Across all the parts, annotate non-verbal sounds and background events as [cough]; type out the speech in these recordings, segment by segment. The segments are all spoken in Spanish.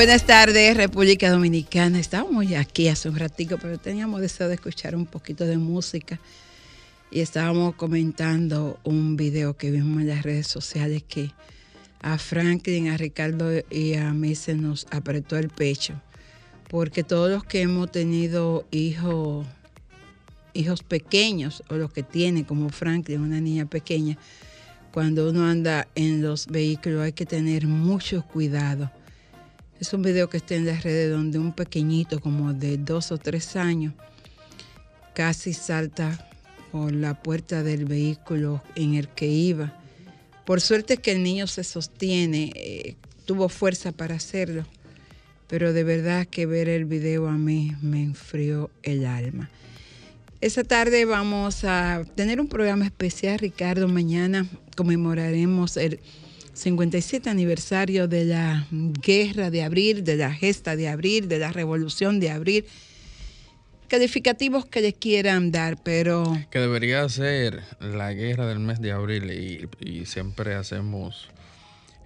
Buenas tardes, República Dominicana. Estábamos ya aquí hace un ratico, pero teníamos deseo de escuchar un poquito de música. Y estábamos comentando un video que vimos en las redes sociales que a Franklin, a Ricardo y a mí se nos apretó el pecho. Porque todos los que hemos tenido hijos, hijos pequeños, o los que tienen como Franklin, una niña pequeña, cuando uno anda en los vehículos hay que tener mucho cuidado es un video que está en las redes donde un pequeñito como de dos o tres años casi salta por la puerta del vehículo en el que iba. Por suerte que el niño se sostiene, eh, tuvo fuerza para hacerlo, pero de verdad que ver el video a mí me enfrió el alma. Esta tarde vamos a tener un programa especial, Ricardo. Mañana conmemoraremos el 57 aniversario de la guerra de abril, de la gesta de abril, de la revolución de abril. Calificativos que le quieran dar, pero... Que debería ser la guerra del mes de abril y, siempre hacemos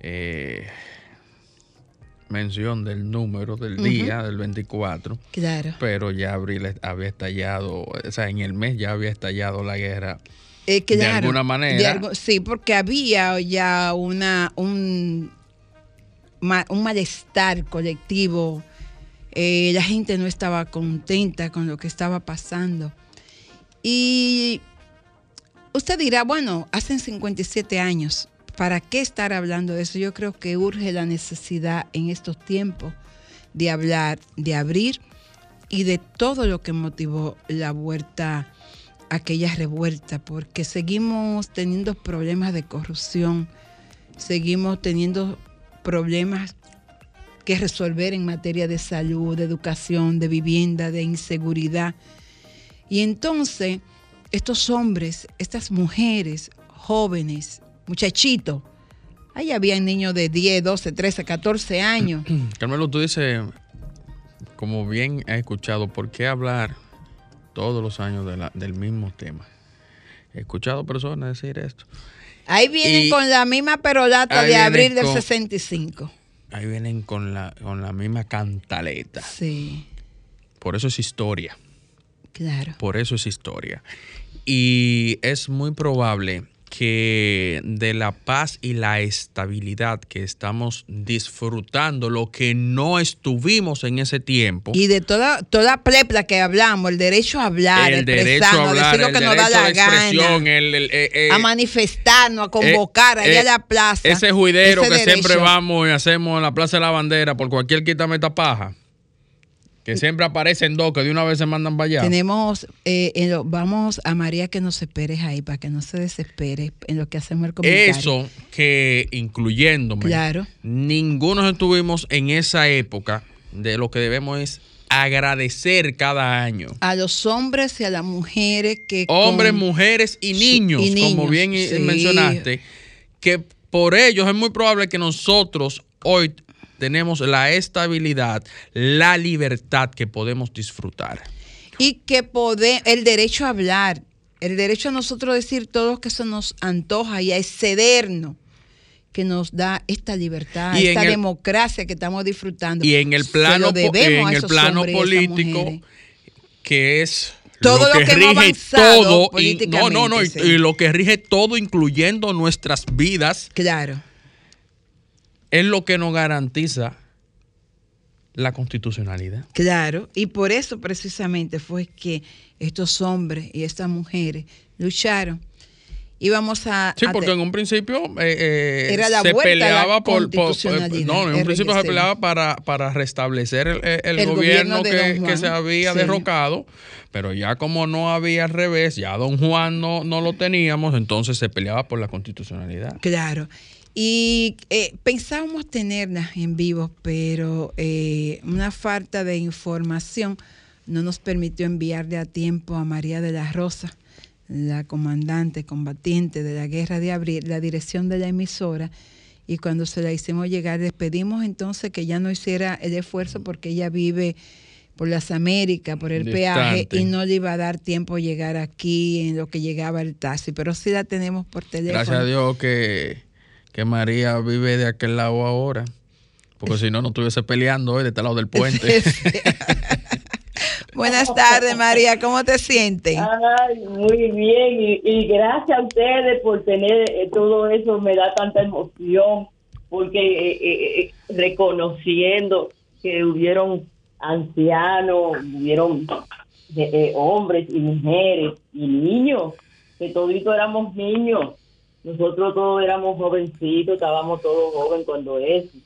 eh, mención del número del día, del 24. Claro. Pero ya abril había estallado, o sea, en el mes ya había estallado la guerra eh, de alguna manera. sí, porque había ya una un, un malestar colectivo. Eh, la gente no estaba contenta con lo que estaba pasando. Y usted dirá, bueno, hacen 57 años, ¿para qué estar hablando de eso? Yo creo que urge la necesidad en estos tiempos de hablar, de abrir y de todo lo que motivó la vuelta aquella revuelta, porque seguimos teniendo problemas de corrupción, seguimos teniendo problemas que resolver en materia de salud, de educación, de vivienda, de inseguridad. Y entonces, estos hombres, estas mujeres, jóvenes, muchachitos, ahí había niños de 10, 12, 13, 14 años. [clears throat] Carmelo, tú dices, como bien has escuchado, ¿por qué hablar todos los años del mismo tema. He escuchado personas decir esto. Ahí vienen con la misma perolata de abril del 65. Ahí vienen con la, con la misma cantaleta. Sí. Por eso es historia. Claro. Por eso es historia. Y es muy probable que de la paz y la estabilidad que estamos disfrutando, lo que no estuvimos en ese tiempo. Y de toda, toda plepla que hablamos, el derecho a hablar, el derecho a hablar, decir lo que nos da la gana, eh, eh, a manifestarnos, a convocar allá a la plaza. Ese juidero que siempre vamos y hacemos en la Plaza de la Bandera por cualquier quítame esta paja que siempre aparecen dos, que de una vez se mandan para allá. Tenemos, eh, vamos a María que nos esperes ahí, para que no se desespere en lo que hacemos el comentario. Eso que, incluyéndome, claro. ninguno estuvimos en esa época, de lo que debemos es agradecer cada año. A los hombres y a las mujeres que... Hombres, mujeres y niños, como bien mencionaste, que por ellos es muy probable que nosotros hoy tenemos la estabilidad, la libertad que podemos disfrutar. Y que podemos, el derecho a hablar, el derecho a nosotros decir todo lo que se nos antoja y a excedernos que nos da esta libertad, esta democracia que estamos disfrutando. Y en el plano, en el plano político, que es todo lo, que, rige todo, no, no, no, y, lo que rige todo, incluyendo nuestras vidas. Claro es lo que nos garantiza la constitucionalidad. Claro, y por eso precisamente fue que estos hombres y estas mujeres lucharon. Íbamos a. Sí, porque en un principio eh, eh, se peleaba por, No, en un principio se peleaba para, para restablecer el, gobierno, que, se había derrocado, pero ya como no había al revés, ya don Juan no, no lo teníamos, entonces se peleaba por la constitucionalidad. Claro. Y eh, pensábamos tenerla en vivo, pero eh, una falta de información no nos permitió enviarle a tiempo a María de la Rosa, la comandante combatiente de la guerra de abril, la dirección de la emisora. Y cuando se la hicimos llegar, les pedimos entonces que ya no hiciera el esfuerzo porque ella vive por las Américas, por el peaje, y no le iba a dar tiempo llegar aquí en lo que llegaba el taxi, pero sí la tenemos por teléfono. Gracias a Dios que que María vive de aquel lado ahora, porque si no, no estuviese peleando hoy de este lado del puente. [laughs] [laughs] Buenas tardes, María, ¿cómo te sientes? Ay, muy bien, y, gracias a ustedes por tener eh, todo eso, me da tanta emoción, porque eh, eh, reconociendo que hubieron ancianos, hubieron hombres y mujeres y niños, que toditos éramos niños, nosotros todos éramos jovencitos, estábamos todos jóvenes cuando eso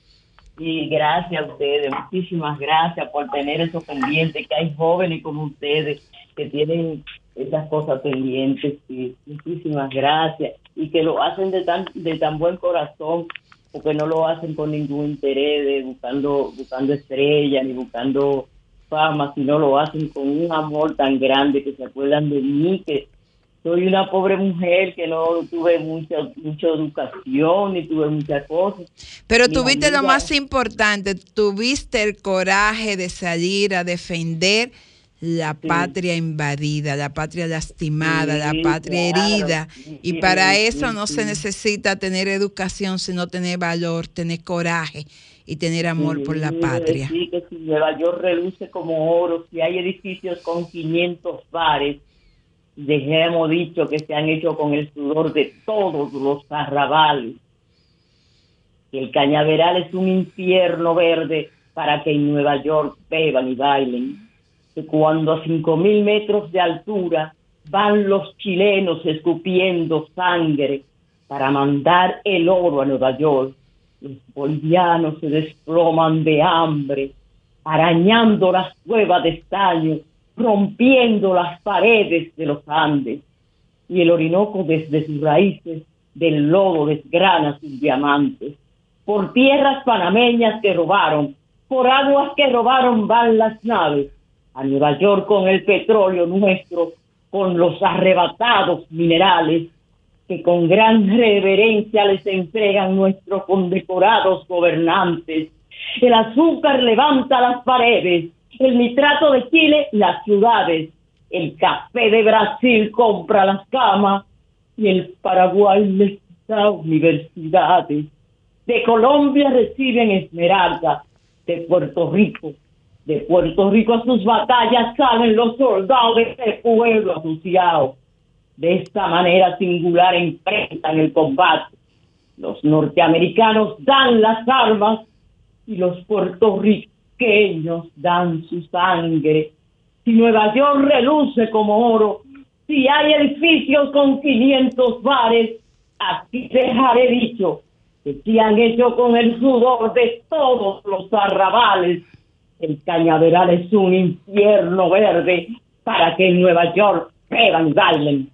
y gracias a ustedes, muchísimas gracias por tener eso pendiente, que hay jóvenes como ustedes que tienen esas cosas pendientes. Y muchísimas gracias. Y que lo hacen de tan, de tan buen corazón, porque no lo hacen con ningún interés de buscando, buscando estrellas ni buscando fama, sino lo hacen con un amor tan grande que se acuerdan de mí, que soy una pobre mujer que no tuve mucha, mucha educación ni tuve muchas cosas. Pero tuviste lo más importante, tuviste el coraje de salir a defender la patria invadida, la patria lastimada, la patria herida. y para eso no se necesita tener educación, sino tener valor, tener coraje y tener amor por la patria. Sí, que si Nueva York reluce como oro, si hay edificios con 500 bares, hemos dicho que se han hecho con el sudor de todos los arrabales. El cañaveral es un infierno verde para que en Nueva York beban y bailen. Que cuando a cinco mil metros de altura van los chilenos escupiendo sangre para mandar el oro a Nueva York, los bolivianos se desploman de hambre, arañando las cuevas de estaño rompiendo las paredes de los Andes, y el Orinoco desde sus raíces del lodo desgrana sus diamantes. Por tierras panameñas que robaron, por aguas que robaron van las naves, a Nueva York con el petróleo nuestro, con los arrebatados minerales que con gran reverencia les entregan nuestros condecorados gobernantes. El azúcar levanta las paredes, el nitrato de Chile, las ciudades, el café de Brasil compra las camas y el Paraguay les da universidades. De Colombia reciben esmeralda, de Puerto Rico. De Puerto Rico a sus batallas salen los soldados de este pueblo asociado. De esta manera singular enfrentan el combate. Los norteamericanos dan las armas y los puertorriqueños pequeños dan su sangre. Si Nueva York reluce como oro, si hay edificios con 500 bares, aquí dejaré dicho que si han hecho con el sudor de todos los arrabales. El cañaveral es un infierno verde para que en Nueva York pegan y bailen.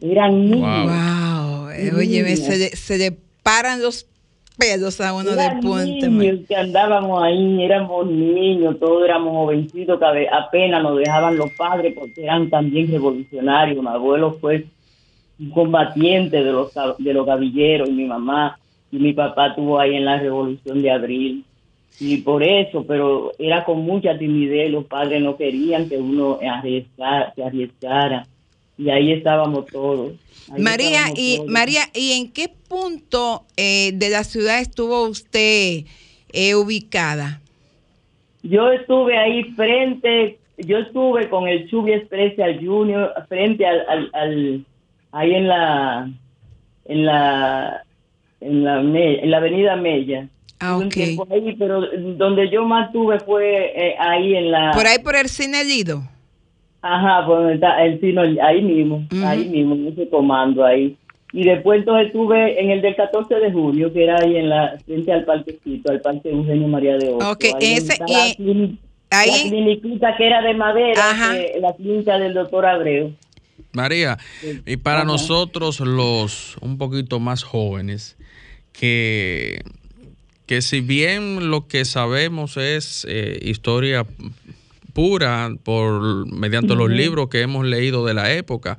Eran niños. Wow. Oye, se, se paran los pedos a uno de puente. niños que andábamos ahí, éramos niños, todos éramos jovencitos, que apenas nos dejaban los padres porque eran también revolucionarios. Mi abuelo fue un combatiente de los, de los gavilleros y mi mamá y mi papá estuvo ahí en la revolución de abril. Y por eso, pero era con mucha timidez, los padres no querían que uno arriesgara, se arriesgara y ahí estábamos todos. María, y María, ¿y en qué punto eh, de la ciudad estuvo usted eh, ubicada? Yo estuve ahí frente, yo estuve con el Chubi Express Junior frente al, al, ahí en la en la en la, en la avenida Mella. Ah, ok. pero donde yo más tuve fue eh, ahí en la... Por ahí por el cine Lido. Ajá, pues está el sino ahí mismo, ahí mismo, en ese comando ahí. Y después entonces estuve en el del 14 de julio, que era ahí en la frente al parquecito, al parque Eugenio María de Ojo. Ok, ese, y, ahí, la cliniquita que era de madera, la clínica del doctor Abreu. María, y para nosotros los un poquito más jóvenes, que, que si bien lo que sabemos es eh, historia pura por mediante los libros que hemos leído de la época.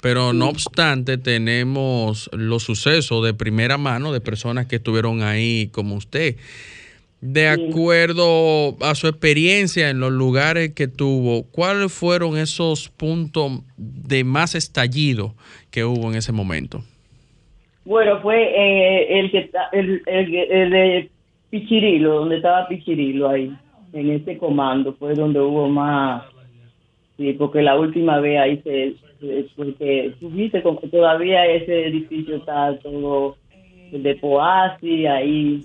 Pero no obstante, tenemos los sucesos de primera mano de personas que estuvieron ahí como usted. De acuerdo a su experiencia en los lugares que tuvo, ¿cuáles fueron esos puntos de más estallido que hubo en ese momento? Bueno, fue eh, el que el, el, Pichirilo, donde estaba Pichirilo ahí, en ese comando, fue donde hubo más, sí, porque la última vez ahí se, porque tuviste todavía ese edificio está todo de Poasi, ahí,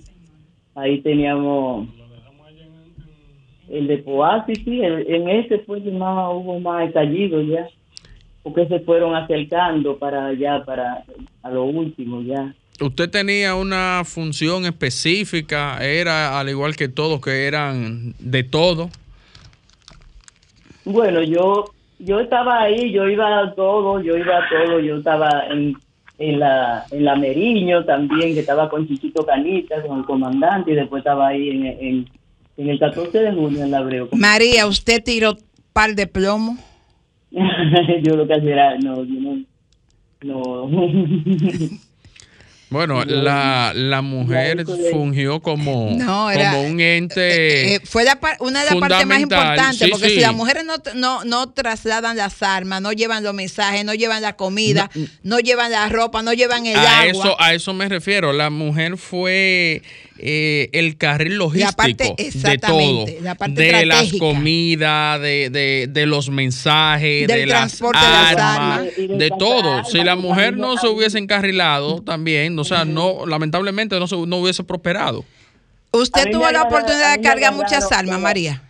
ahí teníamos el de Poasi, sí, en ese fue más, hubo más estallido ya, porque se fueron acercando para allá, para a lo último ya. ¿Usted tenía una función específica? ¿Era al igual que todos que eran de todo? Bueno, yo yo estaba ahí, yo iba a todo, yo iba a todo, yo estaba en, en, la, en la Meriño también, que estaba con Chichito Canita, con el comandante, y después estaba ahí en, en, en el 14 de junio en la Abreu. María, ¿usted tiró par de plomo? [laughs] yo lo que hacía era, no, yo no, no. [laughs] Bueno, la, la mujer fungió como, [laughs] como un ente. Eh, eh, fue una de las partes más importantes, porque si las mujeres no, no, no, trasladan las armas, no llevan los mensajes, no llevan la comida, no, llevan la ropa, no llevan el a agua. Eso, a eso me refiero. La mujer fue eh, el carril logístico de todo, de las comidas, de, de, los mensajes, de las armas, de, todo. Si la mujer no se hubiese encarrilado también, o sea, no, lamentablemente no, se, no hubiese prosperado. ¿Usted tuvo la oportunidad de cargar muchas armas, María?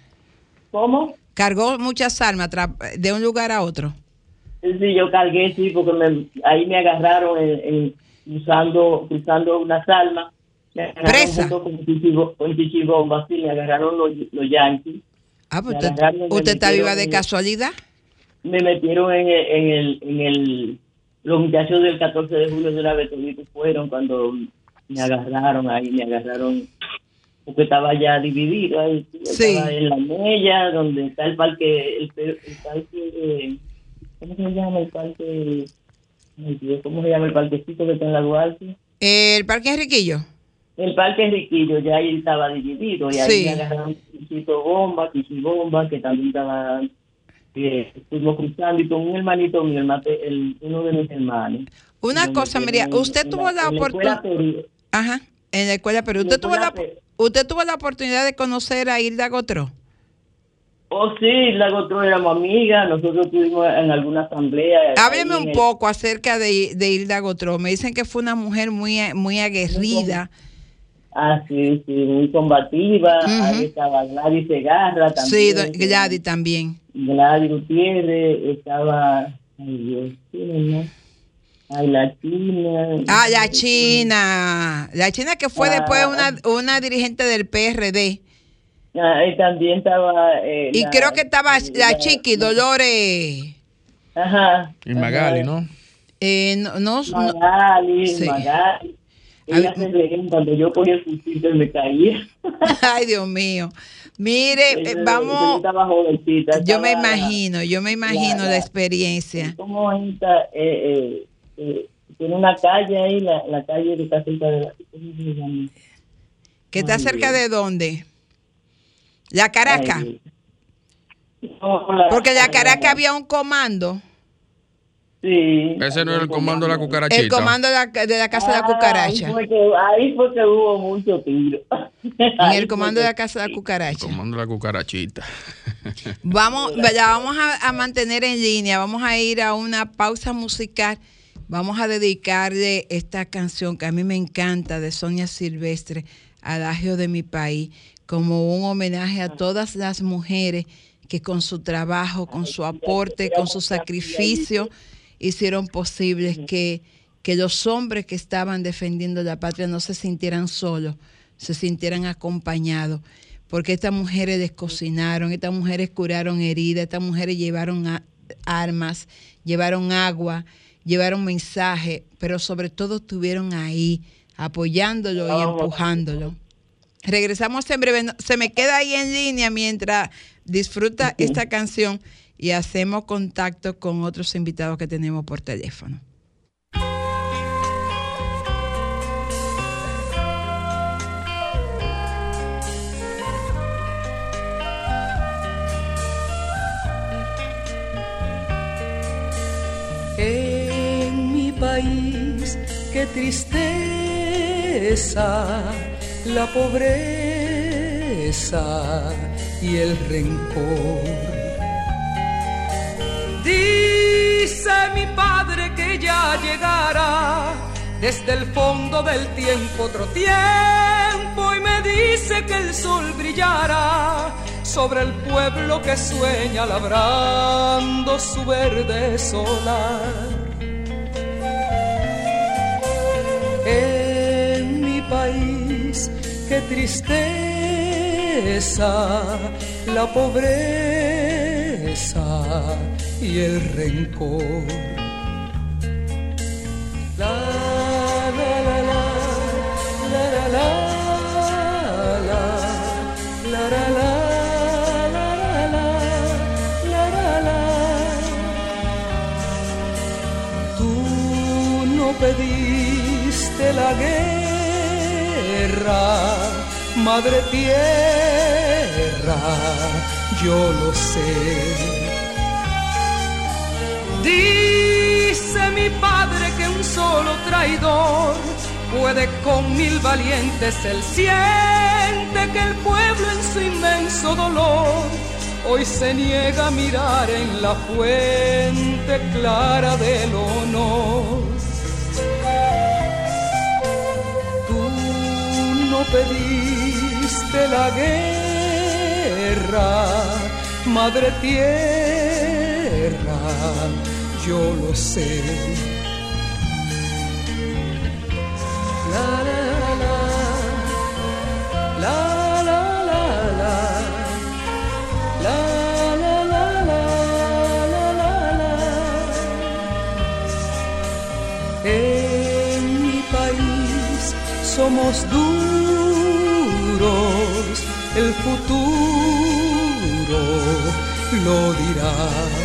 ¿Cómo? ¿Cargó muchas armas de un lugar a otro? Sí, yo cargué, sí, porque ahí me agarraron usando, usando unas armas Presa. Con chichibomba, sí, me agarraron los, los yankees. Ah, pues usted, está viva de casualidad. Me metieron en el, en el, en el, los muchachos del 14 de julio de la Betolito fueron cuando me agarraron ahí, me agarraron porque estaba ya dividido ahí, estaba en la mella, donde está el parque, el, parque, ¿cómo se llama el parque? ¿Cómo se llama el parquecito que está en la Duarte? ¿El parque Enriquillo? el parque Riquillo ya ahí estaba dividido y ahí agarraron Chichito Bomba, Bomba, que también estaba eh, estuvimos cruzando y con un hermanito mío, el, uno de mis hermanos. Una cosa, María, usted tuvo la, oportunidad. Ajá, en la escuela, pero usted tuvo la, usted tuvo la oportunidad de conocer a Hilda Gotro. Oh, sí, Hilda Gotro éramos amigas, nosotros estuvimos en alguna asamblea. Hábleme un poco acerca de, de Hilda Gotro. Me dicen que fue una mujer muy, muy aguerrida. Ah, sí, sí, muy combativa. Ahí estaba Gladys Segarra también. Sí, Gladys también. Gladys Gutiérrez, estaba. Ay, Dios, ¿no? Ay, la China. Ah, la China. La China que fue después ah. una, una dirigente del PRD. Ah, y también estaba. Eh, y creo que estaba la, Chiqui, Dolores. Ajá. Y Magali, ¿no? Eh, no, no, Magali, sí. Magali. Ella se cuando yo ponía el fusil me caía. [laughs] Ay, Dios mío. Mire, eh, vamos. yo me imagino, yo me imagino la, experiencia. Como esta, eh, eh, tiene una calle ahí, la, la calle que está cerca de la. ¿Que está cerca de dónde? La Caracas. Porque la Caracas había un comando Sí. Ese no es el comando de la cucarachita. El comando de la, de la casa de la cucaracha. Ahí fue, que, ahí fue que hubo mucho tiro. [laughs] En el comando de la casa de la cucaracha. El comando de la cucarachita. [laughs] Vamos, ya vamos a, a, mantener en línea, vamos a ir a una pausa musical. Vamos a dedicarle esta canción que a mí me encanta de Sonia Silvestre, Adagio de mi país, como un homenaje a todas las mujeres que con su trabajo, con su aporte, con su sacrificio, hicieron posible que, que los hombres que estaban defendiendo la patria no se sintieran solos, se sintieran acompañados porque estas mujeres descocinaron, estas mujeres curaron heridas, estas mujeres llevaron armas, llevaron agua, llevaron mensaje, pero sobre todo estuvieron ahí apoyándolo y empujándolo. Regresamos en breve. Se me queda ahí en línea mientras disfruta esta canción y hacemos contacto con otros invitados que tenemos por teléfono. En mi país, qué tristeza la pobreza y el rencor. Dice mi padre que ya llegará desde el fondo del tiempo otro tiempo y me dice que el sol brillará sobre el pueblo que sueña labrando su verde solar. En mi país, qué tristeza, la pobreza y el rencor. La, la, la, la, la, la, la, la, la, la, pediste la guerra, madre tierra, yo lo sé. Dice mi padre que un solo traidor puede con mil valientes, él siente que el pueblo en su inmenso dolor hoy se niega a mirar en la fuente clara del honor. pediste la guerra, madre tierra, yo lo sé. La, la, En mi país somos duros, el futuro lo dirá.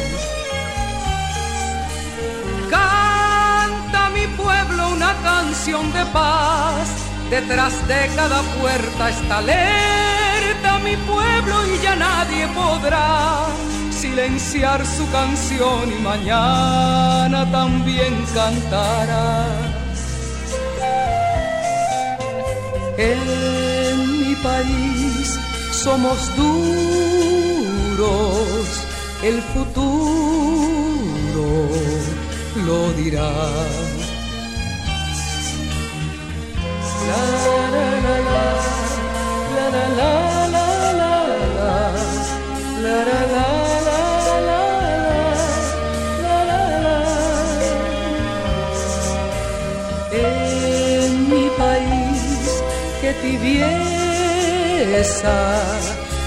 De paz, detrás de cada puerta está alerta mi pueblo y ya nadie podrá silenciar su canción y mañana también cantará. país somos duros, el futuro lo dirá.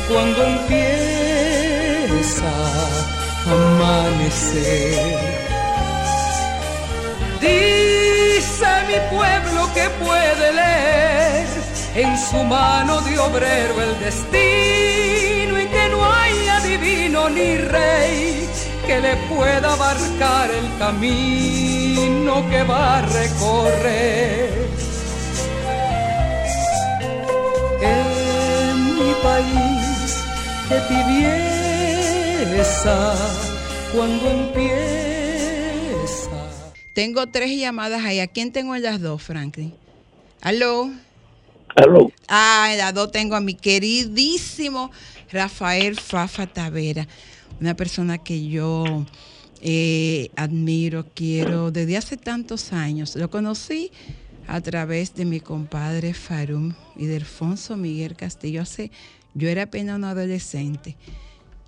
Cuando empieza amanecer. Dice mi pueblo que puede leer en su mano de obrero el destino y que no hay adivino ni rey que le pueda abarcar el camino que va a recorrer país que tibieza cuando empieza. Tengo tres llamadas ahí. ¿A quién tengo en las dos, Franklin? ¿Aló? ¿Aló? Ah, dos tengo a mi queridísimo Rafael Fafa Tavera, una persona que yo eh, admiro, quiero desde hace tantos años. Lo conocí a través de mi compadre Farum y de Alfonso Miguel Castillo. Yo era apenas un adolescente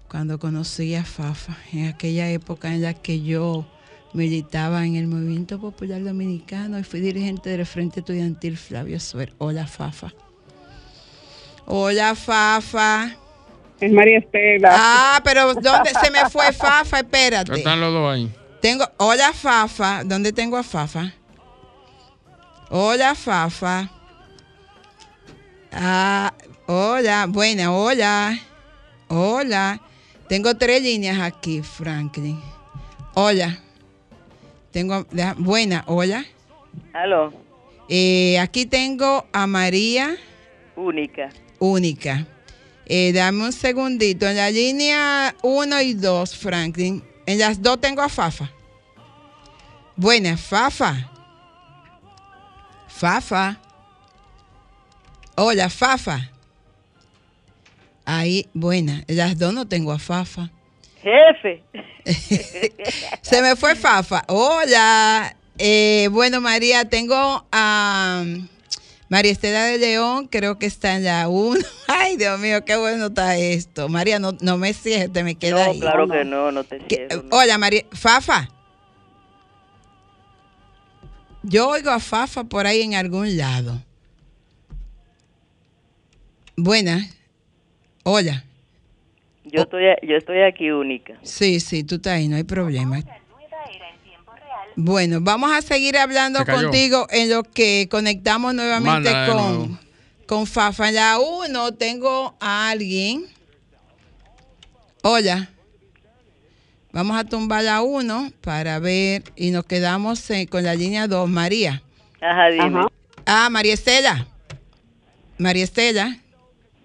cuando conocí a Fafa, en aquella época en la que yo militaba en el Movimiento Popular Dominicano y fui dirigente del Frente Estudiantil Flavio Suer. Hola, Fafa. Hola, Fafa. Es María Estela. Ah, pero ¿dónde se me fue Fafa? Espérate. Están los dos ahí. Tengo, hola, Fafa. ¿Dónde tengo a Fafa? Hola, Fafa. Ah, hola, buena, hola. Hola. Tengo tres líneas aquí, Franklin. Hola. Tengo, buena, hola. Aló. Eh, aquí tengo a María. Única. Única. Eh, dame un segundito. En la línea 1 y 2, Franklin. En las dos tengo a Fafa. Buena, Fafa. Fafa. Hola, Fafa. Ahí, buena. Las dos no tengo a Fafa. Jefe. [laughs] Se me fue Fafa. Hola. Eh, bueno, María, tengo a María Estela de León, creo que está en la 1. [laughs] Ay, Dios mío, qué bueno está esto. María, no, no me cierres, te me queda ahí. Claro que no, no te cierro. Hola, María. Fafa. Yo oigo a Fafa por ahí en algún lado. Buena. Hola. Yo estoy, yo estoy aquí única. Sí, sí, tú estás ahí, no hay problema. Bueno, vamos a seguir hablando contigo en lo que conectamos nuevamente con, con Fafa. En la 1 tengo a alguien. Hola. Vamos a tumbar la 1 para ver y nos quedamos con la línea 2. María. Ajá, dime. Ah, María Estela. María Estela.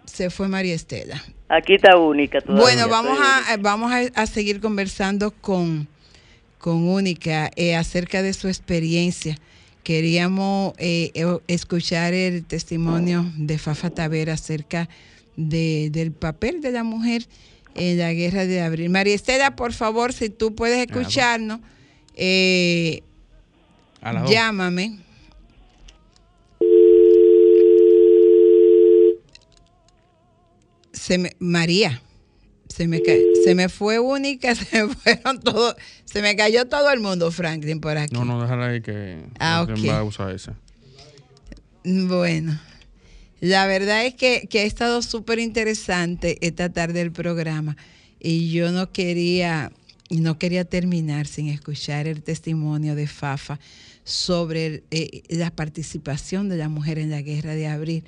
Se fue María Estela. Aquí está única. bueno, vamos a, vamos a seguir conversando con con Única eh, acerca de su experiencia. Queríamos eh, escuchar el testimonio de Fafa Tavera acerca del papel de la mujer en la guerra de abril. María Estela, por favor, si tú puedes escucharnos, eh, llámame. Se me, María se me, se me fue única, [laughs] se me fueron todos, se me cayó todo el mundo, Franklin, por aquí. No, no, déjala ahí que ah, va a usar esa. Bueno, la verdad es que, que ha estado súper interesante esta tarde el programa y yo no quería, no quería terminar sin escuchar el testimonio de Fafa sobre eh, la participación de la mujer en la guerra de abril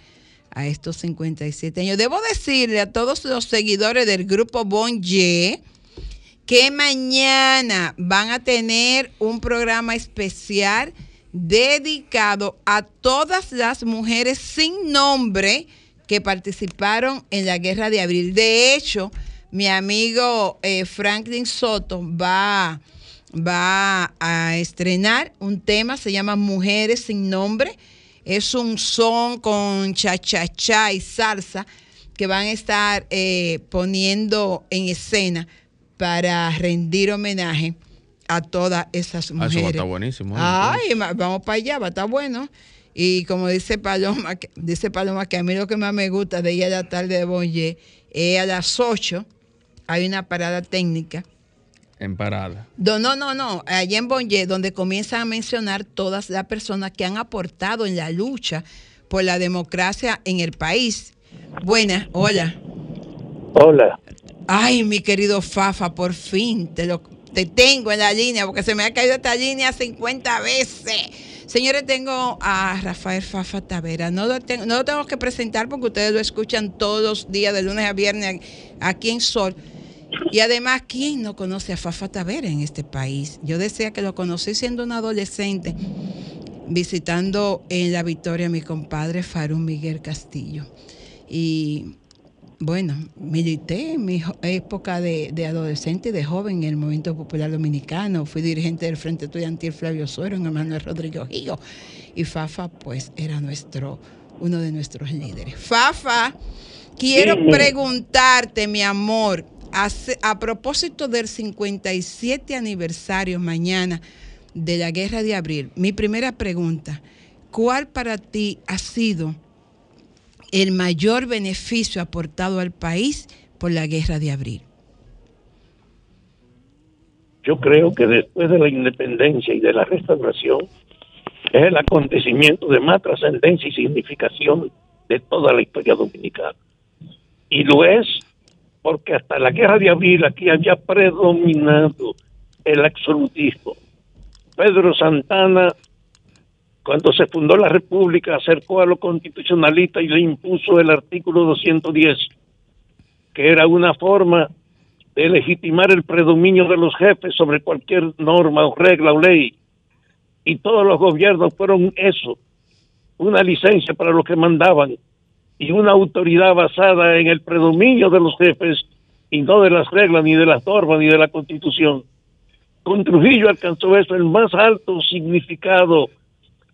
a estos 57 años. Debo decirle a todos los seguidores del grupo Bon que mañana van a tener un programa especial dedicado a todas las mujeres sin nombre que participaron en la guerra de abril. De hecho, mi amigo eh, Franklin Soto va, va a estrenar un tema, se llama Mujeres sin nombre es un son con cha-cha-cha y salsa que van a estar eh, poniendo en escena para rendir homenaje a todas esas mujeres. Ah, eso va a estar buenísimo. Ay, vamos para allá, va a estar bueno. Y como dice Paloma, dice Paloma que a mí lo que más me gusta de ir a la tarde de Bonje es a las 8 hay una parada técnica en parada. No, no, no, no. Allí en Bonje, donde comienzan a mencionar todas las personas que han aportado en la lucha por la democracia en el país. Buena, hola. Hola. Ay, mi querido Fafa, por fin te lo te tengo en la línea porque se me ha caído esta línea 50 veces. Señores, tengo a Rafael Fafa Tavera. No lo, tengo, no lo tengo que presentar porque ustedes lo escuchan todos los días, de lunes a viernes, aquí en Sol. Y además, ¿quién no conoce a Fafa Tavera en este país? Yo decía que lo conocí siendo un adolescente, visitando en La Victoria a mi compadre Farún Miguel Castillo. Y bueno, milité en mi época de, adolescente y de joven en el Movimiento Popular Dominicano. Fui dirigente del Frente Estudiantil Flavio Suero en Manuel Rodríguez Higo. Y Fafa, pues, era nuestro, uno de nuestros líderes. Fafa, quiero preguntarte, mi amor, a propósito del 57 aniversario mañana de la Guerra de Abril, mi primera pregunta, ¿cuál para ti ha sido el mayor beneficio aportado al país por la Guerra de Abril? Yo creo que después de la independencia y de la restauración es el acontecimiento de más trascendencia y significación de toda la historia dominicana. Y lo es porque hasta la guerra de abril aquí había predominado el absolutismo. Pedro Santana, cuando se fundó la República, acercó a lo constitucionalista y le impuso el artículo 210, que era una forma de legitimar el predominio de los jefes sobre cualquier norma o regla o ley. Y todos los gobiernos fueron eso, una licencia para los que mandaban y una autoridad basada en el predominio de los jefes y no de las reglas, ni de las normas, ni de la constitución. Con Trujillo alcanzó eso el más alto significado,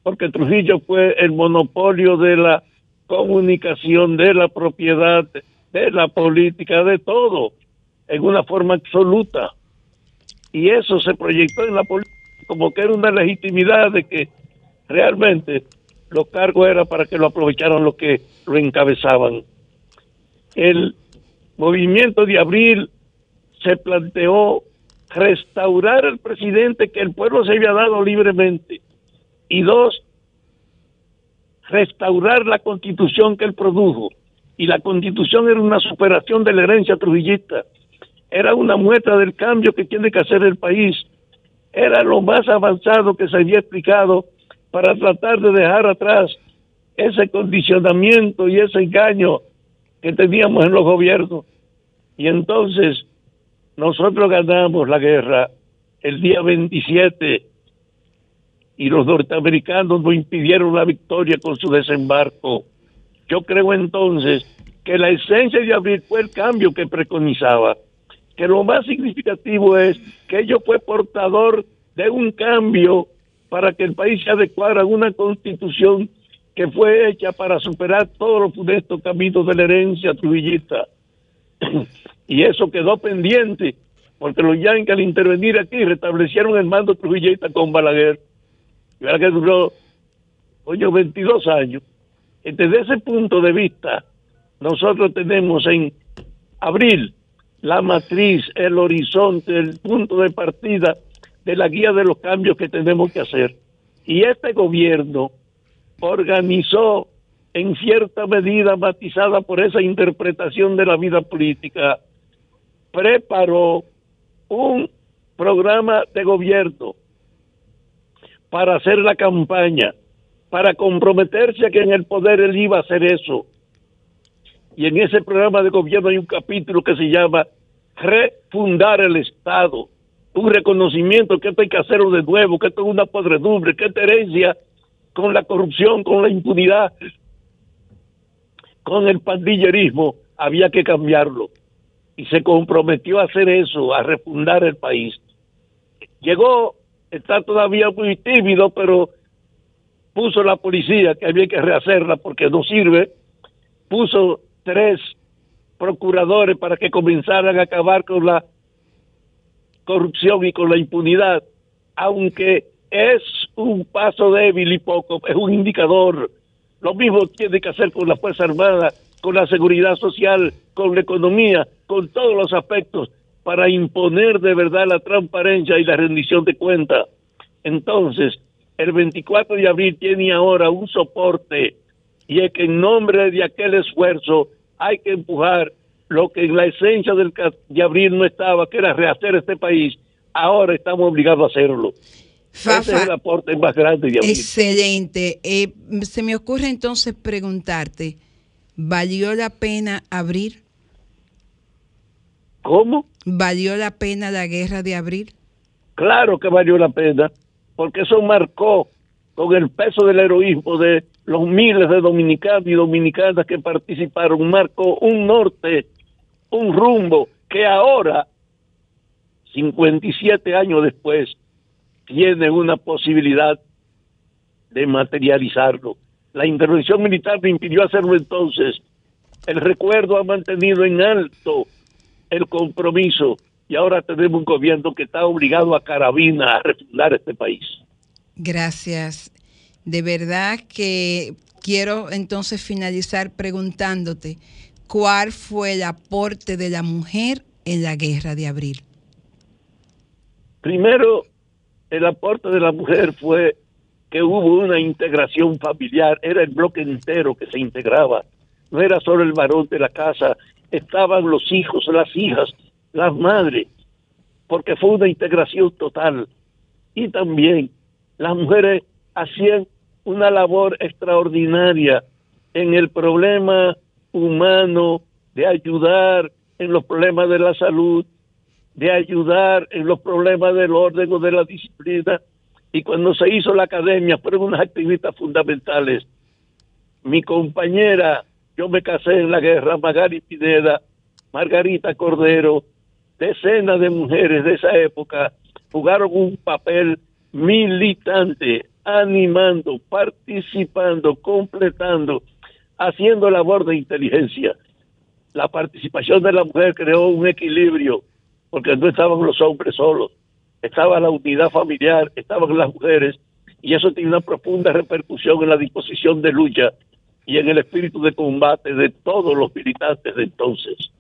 porque Trujillo fue el monopolio de la comunicación, de la propiedad, de la política, de todo, en una forma absoluta. Y eso se proyectó en la política como que era una legitimidad de que realmente los cargos era para que lo aprovecharan los que lo encabezaban. El movimiento de abril se planteó restaurar al presidente que el pueblo se había dado libremente y dos, restaurar la constitución que él produjo. Y la constitución era una superación de la herencia trujillista, era una muestra del cambio que tiene que hacer el país, era lo más avanzado que se había explicado para tratar de dejar atrás ese condicionamiento y ese engaño que teníamos en los gobiernos. Y entonces nosotros ganamos la guerra el día 27 y los norteamericanos nos impidieron la victoria con su desembarco. Yo creo entonces que la esencia de abril fue el cambio que preconizaba, que lo más significativo es que ello fue portador de un cambio para que el país se adecuara a una constitución que fue hecha para superar todos los funestos caminos de la herencia trujillista. [clears throat] y eso quedó pendiente, porque los yankees al intervenir aquí restablecieron el mando trujillista con Balaguer verdad que duró, oye, 22 años. Desde ese punto de vista, nosotros tenemos en abril la matriz, el horizonte, el punto de partida de la guía de los cambios que tenemos que hacer. Y este gobierno organizó en cierta medida matizada por esa interpretación de la vida política, preparó un programa de gobierno para hacer la campaña, para comprometerse a que en el poder él iba a hacer eso. Y en ese programa de gobierno hay un capítulo que se llama Refundar el Estado, un reconocimiento que esto hay que hacerlo de nuevo, que esto es una podredumbre, que esta herencia con la corrupción, con la impunidad, con el pandillerismo, había que cambiarlo. Y se comprometió a hacer eso, a refundar el país. Llegó está todavía muy tímido, pero puso la policía que había que rehacerla porque no sirve, puso tres procuradores para que comenzaran a acabar con la corrupción y con la impunidad, aunque es un paso débil y poco, es un indicador. Lo mismo tiene que hacer con la Fuerza Armada, con la seguridad social, con la economía, con todos los aspectos para imponer de verdad la transparencia y la rendición de cuentas. Entonces, el 24 de abril tiene ahora un soporte y es que en nombre de aquel esfuerzo hay que empujar lo que en la esencia del de abril no estaba, que era rehacer este país. Ahora estamos obligados a hacerlo. Ese es el aporte más grande de abril. Excelente. Eh, se me ocurre entonces preguntarte, ¿valió la pena abrir? ¿Cómo? ¿Valió la pena la guerra de abril? Claro que valió la pena, porque eso marcó con el peso del heroísmo de los miles de dominicanos y dominicanas que participaron, marcó un norte, un rumbo que ahora, 57 años después, tiene una posibilidad de materializarlo. La intervención militar me impidió hacerlo entonces. El recuerdo ha mantenido en alto el compromiso y ahora tenemos un gobierno que está obligado a carabina a refundar este país. Gracias. De verdad que quiero entonces finalizar preguntándote cuál fue el aporte de la mujer en la guerra de abril. Primero, el aporte de la mujer fue que hubo una integración familiar, era el bloque entero que se integraba, no era solo el varón de la casa estaban los hijos, las hijas, las madres, porque fue una integración total. Y también las mujeres hacían una labor extraordinaria en el problema humano de ayudar en los problemas de la salud, de ayudar en los problemas del orden o de la disciplina. Y cuando se hizo la academia, fueron unas activistas fundamentales. Mi compañera yo me casé en la guerra, Magari Pineda, Margarita Cordero, decenas de mujeres de esa época jugaron un papel militante, animando, participando, completando haciendo labor de inteligencia. La participación de la mujer creó un equilibrio, porque no estaban los hombres solos, estaba la unidad familiar, estaban las mujeres, y eso tiene una profunda repercusión en la disposición de lucha y en el espíritu de combate de todos los militantes de entonces.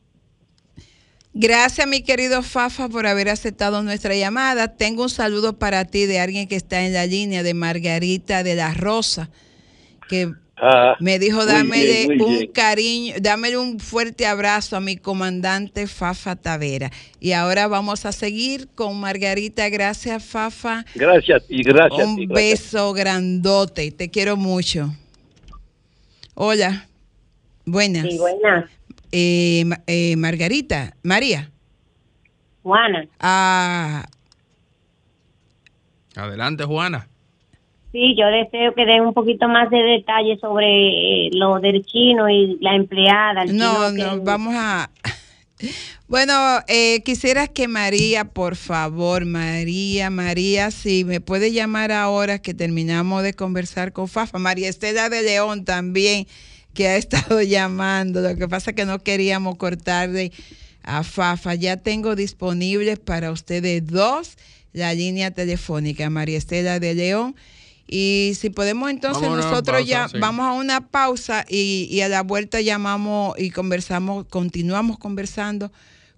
Gracias, mi querido Fafa, por haber aceptado nuestra llamada. Tengo un saludo para ti de alguien que está en la línea, de Margarita de la Rosa, que ah, me dijo, dámele un cariño, dámele un fuerte abrazo a mi comandante Fafa Tavera. Y ahora vamos a seguir con Margarita. Gracias, Fafa. Gracias y gracias. Un beso grandote. Te quiero mucho. Hola. Buenas. Sí, buenas. Eh, eh, Margarita, María. Juana. Ah. Adelante, Juana. Sí, yo deseo que den un poquito más de detalles sobre eh, lo del chino y la empleada. no, no, vamos a... [laughs] Bueno, eh, quisiera que María, por favor, María, María, si me puede llamar ahora que terminamos de conversar con Fafa. María Estela de León también que ha [laughs] estado llamando. Lo que pasa es que no queríamos cortarle a Fafa. Ya tengo disponibles para ustedes dos la línea telefónica, María Estela de León. Y si podemos entonces nosotros ya vamos a una pausa y, y, a la vuelta llamamos y conversamos, continuamos conversando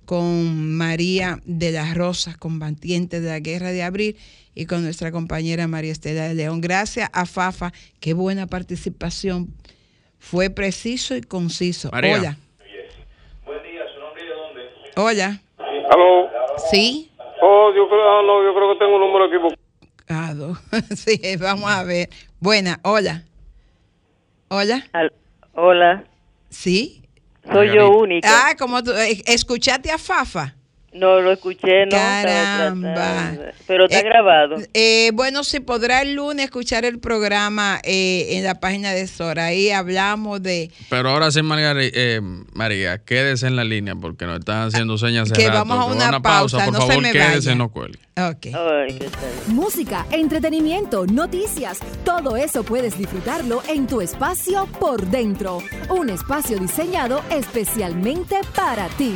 con María de las Rosas, combatiente de la Guerra de Abril, y con nuestra compañera María Estela de León. Gracias a Fafa, qué buena participación fue preciso y conciso. Hola. Buen día, ¿su nombre de dónde? Hola. ¿Aló? ¿Sí? Oh, yo creo, ah, no, yo creo que tengo un número equivocado. [laughs] sí, vamos a ver. Buena, hola. Hola. hola. ¿Sí? Soy yo única. Ah, como tú, eh, escuchaste a Fafa. No lo escuché, no. Caramba. Pero está eh, grabado. Eh, bueno, si podrá el lunes escuchar el programa eh, en la página de Sora. Ahí hablamos de. Pero ahora sí, eh, María, quédese en la línea porque nos están haciendo señas Que vamos a una, pausa, Por no favor, se me quédese, no cuelgue. Ok. Música, entretenimiento, noticias. Todo eso puedes disfrutarlo en tu espacio por dentro. Un espacio diseñado especialmente para ti.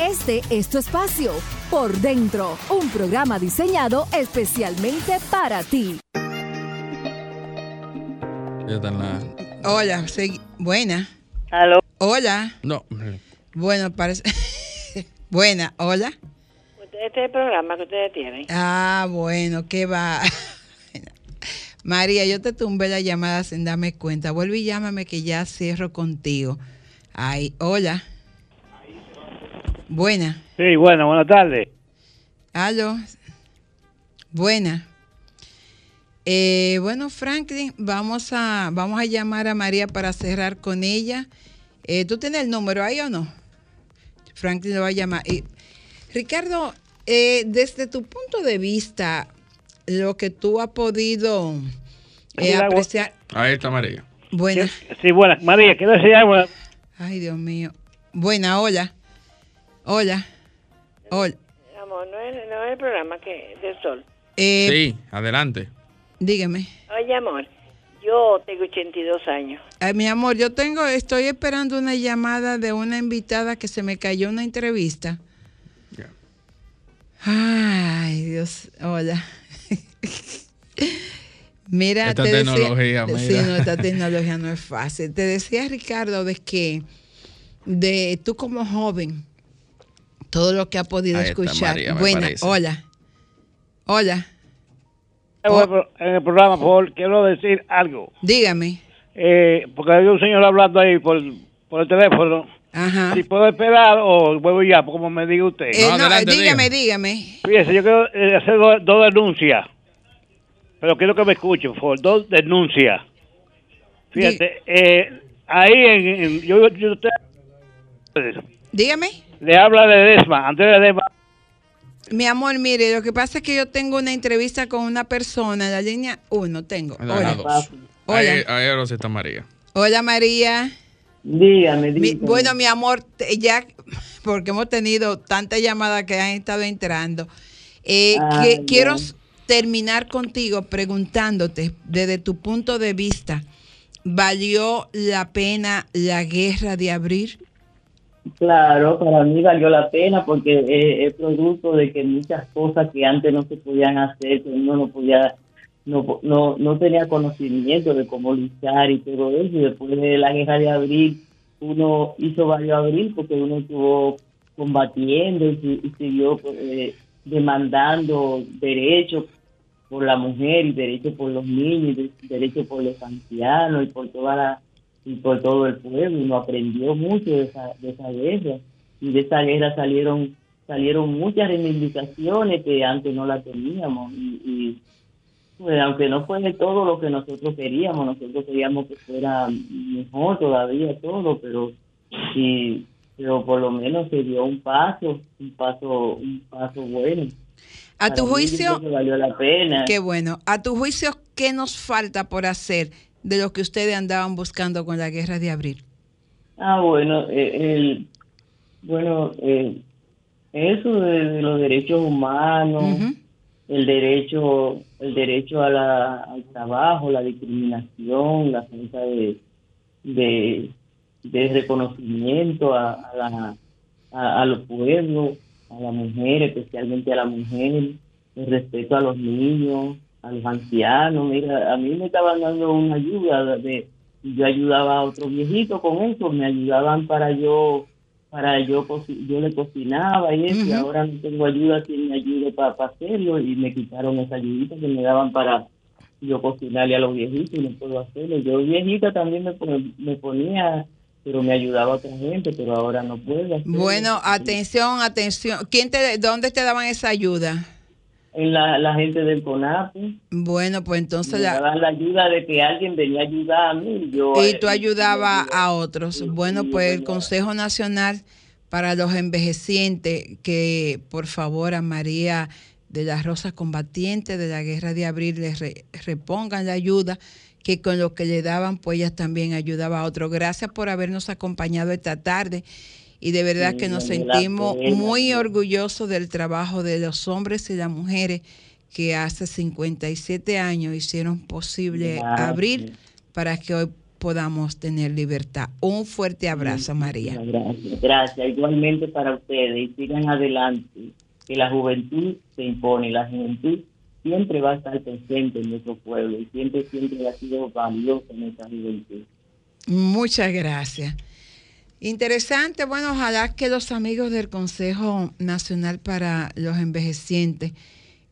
Este es tu espacio, Por Dentro, un programa diseñado especialmente para ti. Hola, sí, buena. ¿Aló? Hola. No. Bueno, parece... [laughs] buena, hola. Este es el programa que ustedes tienen. Ah, bueno, ¿qué va? [laughs] María, yo te tumbé la llamada sin darme cuenta. Vuelve y llámame que ya cierro contigo. Ay, hola. Buena. Sí, bueno, buenas tardes. Aló. Buena. Eh, bueno, Franklin, vamos a, vamos a llamar a María para cerrar con ella. Eh, ¿Tú tienes el número ahí o no? Franklin lo va a llamar. Ricardo, eh, desde tu punto de vista, lo que tú has podido apreciar. Ahí está María. Buena. Sí, buena. María, quiero decir algo. Ay, Dios mío. Buena, hola. Hola. Hola. Amor, no es, no es el programa que del sol. Eh, sí, adelante. Dígame. Oye, amor, yo tengo 82 años. Ay, mi amor, yo tengo, estoy esperando una llamada de una invitada que se me cayó una entrevista. Ay, Dios, hola. [laughs] mira, esta tecnología, mira. Sí, no, esta [laughs] tecnología no es fácil. Te decía, Ricardo, de que de tú como joven, todo lo que ha podido escuchar. Buena, hola. Hola. En el programa, por quiero decir algo. Dígame. Eh, porque hay un señor hablando ahí por, por el teléfono. Ajá. Si puedo esperar o vuelvo ya, como me diga usted. Eh, no, dígame, dígame. Fíjese, yo quiero eh, hacer dos, denuncias. Pero quiero que me escuchen, por favor. Dos denuncias. Fíjate, eh, ahí en, en yo, yo, Dígame. Le habla de Desma, Andrea de Desma. Mi amor, mire, lo que pasa es que yo tengo una entrevista con una persona, en la línea 1 tengo. Hola. Hola. Ahí, ahí está María. Hola María. Dígame, dígame. bueno, mi amor, ya, porque hemos tenido tantas llamadas que han estado entrando, eh, que, quiero terminar contigo preguntándote desde tu punto de vista, ¿Valió la pena la guerra de abril? Claro, para mí valió la pena porque es, producto de que muchas cosas que antes no se podían hacer, que uno no podía, no, no, no tenía conocimiento de cómo luchar y todo eso. Y después de la guerra de abril, uno hizo varios abril porque uno estuvo combatiendo y, siguió eh, demandando derechos por la mujer y derechos por los niños y derechos por los ancianos y por toda la y por todo el pueblo y uno aprendió mucho de esa, de esa guerra. Y de esa guerra salieron salieron muchas reivindicaciones que antes no las teníamos y, pues, aunque no fue todo lo que nosotros queríamos nosotros queríamos que fuera mejor todavía todo pero sí pero por lo menos se dio un paso un paso un paso bueno. A tu juicio valió la pena. Qué bueno. A tu juicio qué nos falta por hacer de lo que ustedes andaban buscando con la guerra de abril? Ah, bueno, eh, el, bueno, eh, eso de, los derechos humanos, el derecho, el derecho a la, al trabajo, la discriminación, la falta de, de, reconocimiento a, la, a, los pueblos, a la mujer, especialmente a la mujer, el respeto a los niños, a los ancianos. Mira, a mí me estaban dando una ayuda de yo ayudaba a otros viejitos con eso, me ayudaban para yo para yo yo le cocinaba y eso, y ahora no tengo ayuda quien me ayude para, hacerlo y me quitaron esa ayudita que me daban para yo cocinarle a los viejitos y no puedo hacerlo. Yo viejita también me, me ponía pero me ayudaba otra gente, pero ahora no puedo. Bueno, atención, atención. ¿Quién te, ¿Dónde te daban esa ayuda? En la, gente del CONAPE. Bueno, pues entonces... Me daban la ayuda de que alguien venía a ayudar a mí. Yo, y tú ayudabas a otros. bueno, pues el Consejo Nacional para los Envejecientes, que por favor a María de las Rosas Combatientes de la Guerra de Abril les repongan la ayuda que con lo que le daban, pues ella también ayudaba a otros. Gracias por habernos acompañado esta tarde y de verdad que nos sentimos muy orgullosos del trabajo de los hombres y las mujeres que hace 57 años hicieron posible abrir para que hoy podamos tener libertad. Un fuerte abrazo, María. Gracias, gracias. Igualmente para ustedes y sigan adelante, que la juventud se impone, la juventud siempre va a estar presente en nuestro pueblo y siempre, siempre ha sido valiosa en esta juventud. Muchas gracias. Interesante, bueno, ojalá que los amigos del Consejo Nacional para los Envejecientes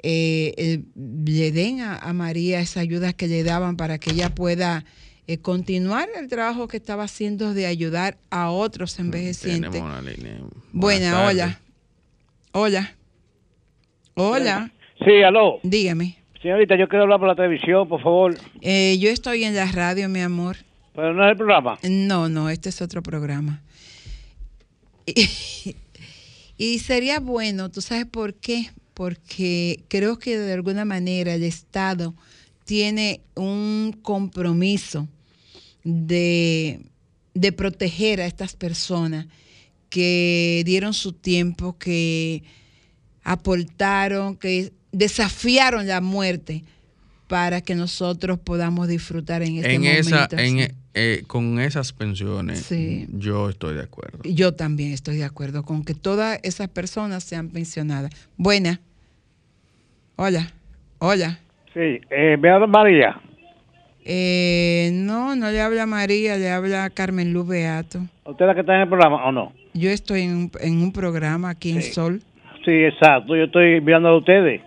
eh, le den a, María esa ayuda que le daban para que ella pueda eh, continuar el trabajo que estaba haciendo de ayudar a otros mm, envejecientes. Buena, hola. Hola. Hola. Sí, aló. Dígame. Señorita, yo quiero hablar por la televisión, por favor. Eh, yo estoy en la radio, mi amor. Pero no es el programa. No, no, este es otro programa. [laughs] Y, sería bueno, ¿tú sabes por qué? Porque creo que de alguna manera el Estado tiene un compromiso de, de proteger a estas personas que dieron su tiempo, que aportaron, que desafiaron la muerte para que nosotros podamos disfrutar en este momento. en, eh, con esas pensiones, yo estoy de acuerdo. Yo también estoy de acuerdo con que todas esas personas sean pensionadas. Buena. Hola. Hola. Sí, eh, ¿me habla María? Eh, no, no le habla María, le habla Carmen Luz Beato. ¿Usted es la que está en el programa o no? Yo estoy en un, en un programa aquí en Sol. Sí, exacto. Yo estoy mirando a ustedes.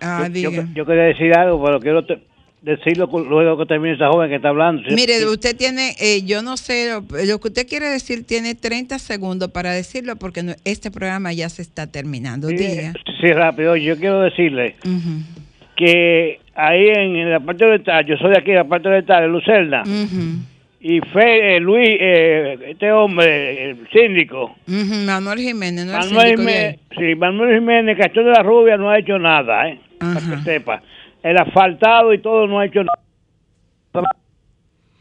Ah, yo, yo, quería decir algo, pero quiero decirlo luego que termine esa joven que está hablando. Mire, usted tiene, eh, yo no sé, lo, que usted quiere decir tiene 30 segundos para decirlo porque este programa ya se está terminando. Sí, sí rápido. Yo quiero decirle que ahí en, la parte oriental, yo soy de aquí, en la parte oriental, de Lucerna, y fue eh, Luis, eh, este hombre, el síndico. Manuel Jiménez, no Manuel Jiménez, Sí, Manuel Jiménez, Castro de la Rubia, no ha hecho nada, ¿eh? Para que sepa el asfaltado y todo no ha hecho nada.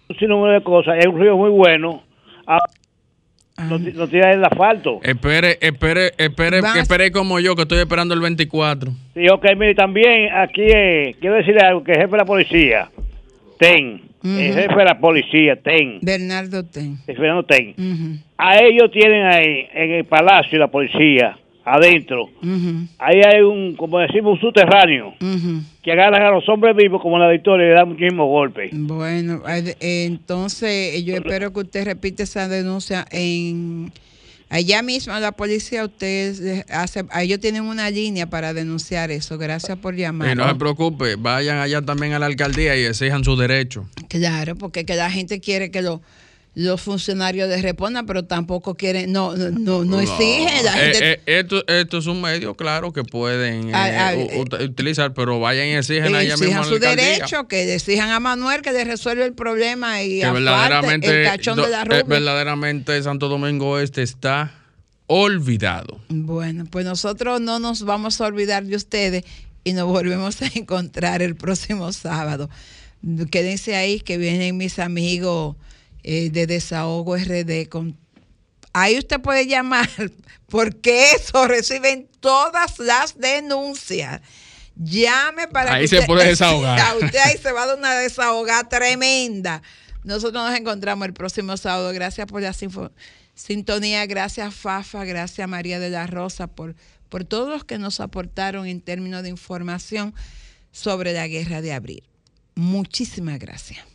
Un número de cosas. Es un río muy bueno. Ah, no, no, tiene el asfalto. Espere, espere, espere, espere como yo que estoy esperando el 24. Sí, ok, mire, también aquí eh, quiero decirle algo que el jefe de la policía, TEN, el jefe de la policía, Ten. Bernardo Ten. Fernando Ten. A ellos tienen ahí, en el palacio de la policía, adentro, ahí hay un, como decimos, un subterráneo que agarran a los hombres vivos como la victoria y le dan muchísimos golpes. Bueno, entonces yo espero que usted repite esa denuncia en Allá mismo la policía, ustedes hace, ellos tienen una línea para denunciar eso. Gracias por llamar. Y no se preocupe, vayan allá también a la alcaldía y exijan su derecho. Claro, porque que la gente quiere que lo los funcionarios de respondan, pero tampoco quieren, no, no, no, exigen. Eh, eh, esto, esto es un medio, claro, que pueden ah, eh, ah, utilizar, pero vayan y exigen allá mismo. su derecho, que exijan a Manuel que le resuelva el problema y que verdaderamente, el cachón de la verdaderamente Santo Domingo Este está olvidado. Bueno, pues nosotros no nos vamos a olvidar de ustedes y nos volvemos a encontrar el próximo sábado. Quédense ahí que vienen mis amigos eh, de Desahogo RD. Con, ahí usted puede llamar, [laughs] porque eso reciben todas las denuncias. Llame para ahí se puede [laughs] desahogar. A usted ahí se va a dar una desahogada tremenda. Nosotros nos encontramos el próximo sábado. Gracias por la sintonía. Gracias, Fafa. Gracias, María de la Rosa, por, por todos los que nos aportaron en términos de información sobre la guerra de abril. Muchísimas gracias.